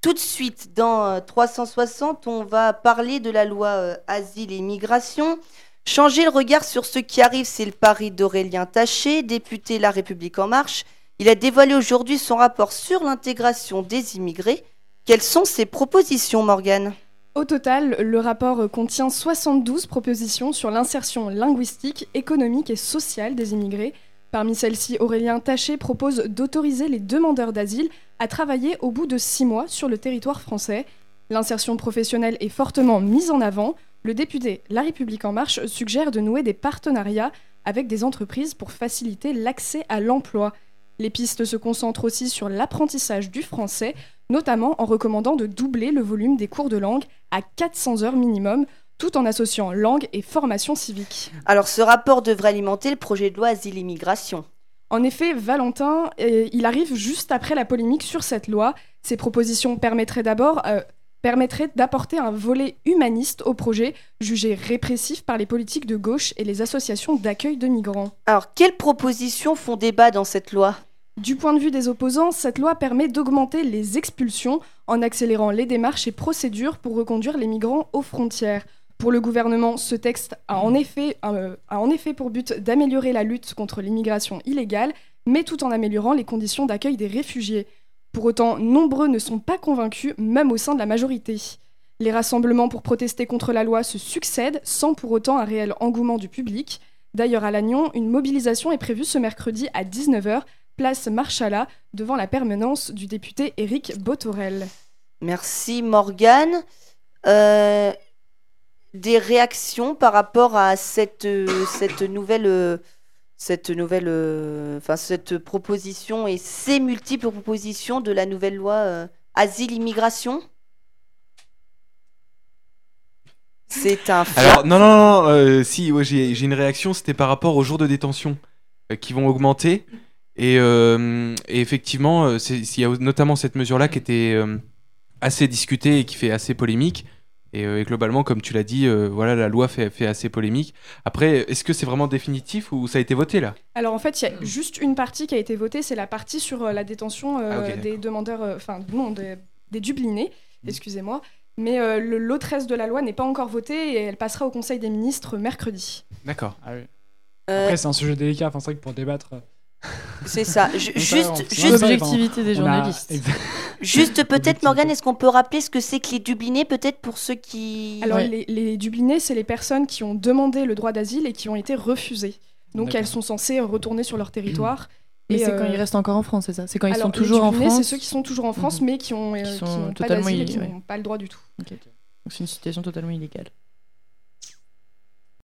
Tout de suite, dans euh, 360, on va parler de la loi euh, Asile et Migration. Changer le regard sur ce qui arrive, c'est le pari d'Aurélien Taché, député La République En Marche. Il a dévoilé aujourd'hui son rapport sur l'intégration des immigrés. Quelles sont ses propositions, Morgane? Au total, le rapport contient 72 propositions sur l'insertion linguistique, économique et sociale des immigrés. Parmi celles-ci, Aurélien Taché propose d'autoriser les demandeurs d'asile à travailler au bout de six mois sur le territoire français. L'insertion professionnelle est fortement mise en avant. Le député La République En Marche suggère de nouer des partenariats avec des entreprises pour faciliter l'accès à l'emploi. Les pistes se concentrent aussi sur l'apprentissage du français, notamment en recommandant de doubler le volume des cours de langue à 400 heures minimum, tout en associant langue et formation civique. Alors, ce rapport devrait alimenter le projet de loi Asile et Migration. En effet, Valentin, euh, il arrive juste après la polémique sur cette loi. Ces propositions permettraient d'abord euh, permettrait d'apporter un volet humaniste au projet, jugé répressif par les politiques de gauche et les associations d'accueil de migrants. Alors, quelles propositions font débat dans cette loi? Du point de vue des opposants, cette loi permet d'augmenter les expulsions en accélérant les démarches et procédures pour reconduire les migrants aux frontières. Pour le gouvernement, ce texte a en effet, euh, a en effet pour but d'améliorer la lutte contre l'immigration illégale, mais tout en améliorant les conditions d'accueil des réfugiés. Pour autant, nombreux ne sont pas convaincus, même au sein de la majorité. Les rassemblements pour protester contre la loi se succèdent sans pour autant un réel engouement du public. D'ailleurs, à Lannion, une mobilisation est prévue ce mercredi à 19h, place Marchala, devant la permanence du député Éric Botorel. Merci Morgane. Euh, des réactions par rapport à cette, euh, cette nouvelle, euh, cette nouvelle, euh, cette proposition et ces multiples propositions de la nouvelle loi euh, asile-immigration C'est un fait. Alors, non, non, non, euh, si, ouais, j'ai une réaction, c'était par rapport aux jours de détention qui vont augmenter. Et, et effectivement, il y a notamment cette mesure-là qui était assez discutée et qui fait assez polémique. Et, euh, et globalement, comme tu l'as dit, euh, voilà, la loi fait, fait assez polémique. Après, est-ce que c'est vraiment définitif ou ça a été voté là? Alors en fait, il y a juste une partie qui a été votée, c'est la partie sur euh, la détention euh, Ah, des demandeurs, euh, enfin non, des, des dublinés, Mm. excusez-moi. Mais euh, l'autre reste de la loi n'est pas encore votée et elle passera au Conseil des ministres mercredi. D'accord. Ah oui. Euh, Après, c'est un sujet délicat. Enfin, c'est vrai que pour débattre. c'est ça. Juste, juste, L'objectivité des a- journalistes. Exact- juste peut-être. Morgane, est-ce qu'on peut rappeler ce que c'est que les dublinés, peut-être pour ceux qui. Alors Ouais. les, les dublinés, c'est les personnes qui ont demandé le droit d'asile et qui ont été refusées. Donc elles sont censées retourner sur leur territoire. Et, c'est euh, quand ils restent encore en France, c'est ça? C'est quand ils Alors, sont toujours en dublinés, France C'est ceux qui sont toujours en France, Mhm. mais qui ont, euh, Qui qui sont n'ont pas totalement d'asile et qui illégaux, n'ont pas le droit du tout. Donc c'est une situation totalement illégale.